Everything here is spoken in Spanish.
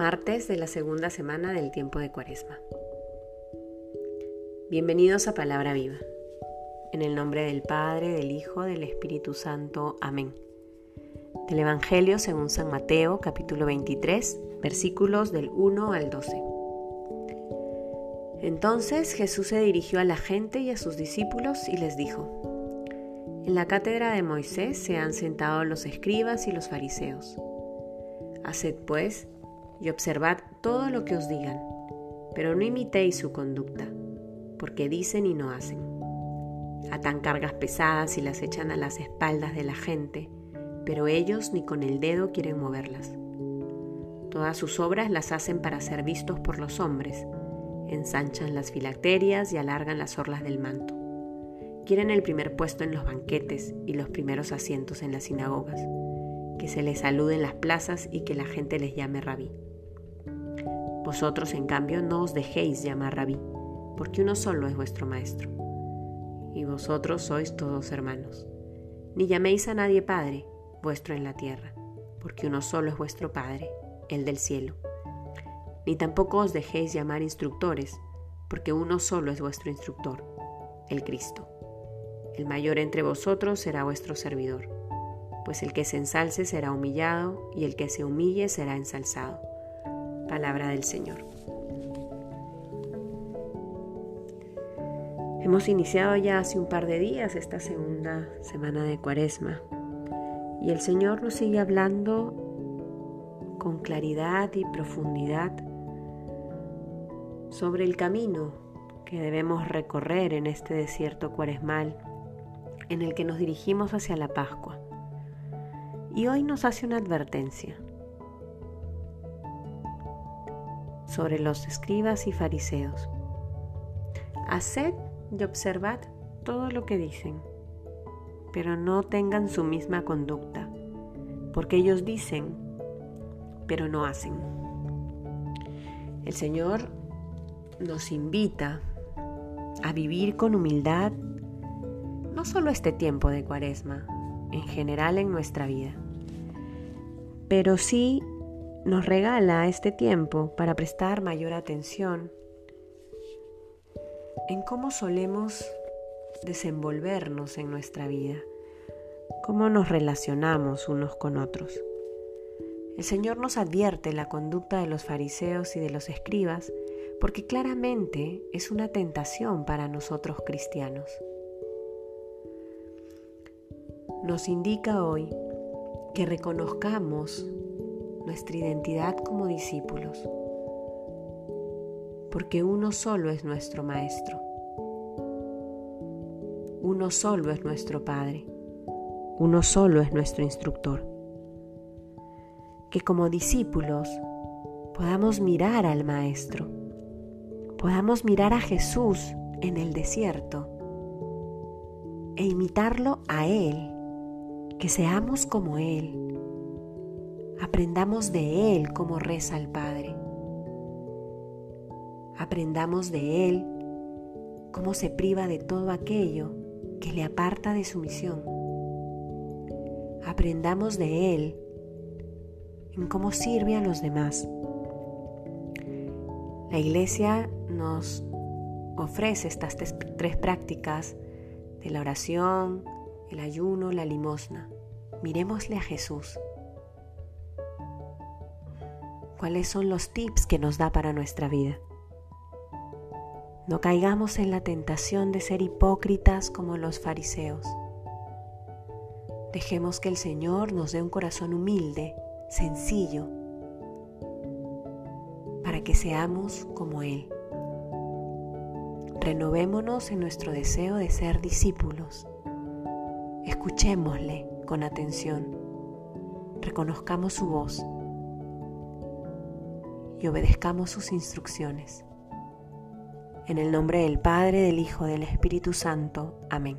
Martes de la segunda semana del tiempo de Cuaresma. Bienvenidos a Palabra Viva. En el nombre del Padre, del Hijo, del Espíritu Santo. Amén. Del Evangelio según San Mateo, capítulo 23, versículos del 1 al 12. Entonces Jesús se dirigió a la gente y a sus discípulos y les dijo, En la cátedra de Moisés se han sentado los escribas y los fariseos. Haced pues y observad todo lo que os digan, pero no imitéis su conducta, porque dicen y no hacen. Atan cargas pesadas y las echan a las espaldas de la gente, pero ellos ni con el dedo quieren moverlas. Todas sus obras las hacen para ser vistos por los hombres, ensanchan las filacterias y alargan las orlas del manto. Quieren el primer puesto en los banquetes y los primeros asientos en las sinagogas, que se les salude en las plazas y que la gente les llame rabí. Vosotros, en cambio, no os dejéis llamar rabí, porque uno solo es vuestro maestro. Y vosotros sois todos hermanos. Ni llaméis a nadie Padre, vuestro en la tierra, porque uno solo es vuestro Padre, el del cielo. Ni tampoco os dejéis llamar instructores, porque uno solo es vuestro instructor, el Cristo. El mayor entre vosotros será vuestro servidor, pues el que se ensalce será humillado, y el que se humille será ensalzado. Palabra del Señor. Hemos iniciado ya hace un par de días esta segunda semana de Cuaresma y el Señor nos sigue hablando con claridad y profundidad sobre el camino que debemos recorrer en este desierto cuaresmal en el que nos dirigimos hacia la Pascua. Y hoy nos hace una advertencia. Sobre los escribas y fariseos. Haced y observad todo lo que dicen, pero no tengan su misma conducta, porque ellos dicen, pero no hacen. El Señor nos invita a vivir con humildad no solo este tiempo de cuaresma, en general en nuestra vida, pero sí nos regala este tiempo para prestar mayor atención en cómo solemos desenvolvernos en nuestra vida, cómo nos relacionamos unos con otros. El Señor nos advierte la conducta de los fariseos y de los escribas porque claramente es una tentación para nosotros cristianos. Nos indica hoy que reconozcamos nuestra identidad como discípulos, porque uno solo es nuestro Maestro, uno solo es nuestro Padre, uno solo es nuestro instructor. Que como discípulos podamos mirar al Maestro, podamos mirar a Jesús en el desierto e imitarlo a Él, que seamos como Él Aprendamos de Él cómo reza el Padre. Aprendamos de Él cómo se priva de todo aquello que le aparta de su misión. Aprendamos de Él en cómo sirve a los demás. La iglesia nos ofrece estas tres prácticas de la oración, el ayuno, la limosna. Miremosle a Jesús cuáles son los tips que nos da para nuestra vida. No caigamos en la tentación de ser hipócritas como los fariseos. Dejemos que el Señor nos dé un corazón humilde, sencillo, para que seamos como Él. Renovémonos en nuestro deseo de ser discípulos. Escuchémosle con atención. Reconozcamos su voz y obedezcamos sus instrucciones. En el nombre del Padre, del Hijo, del Espíritu Santo. Amén.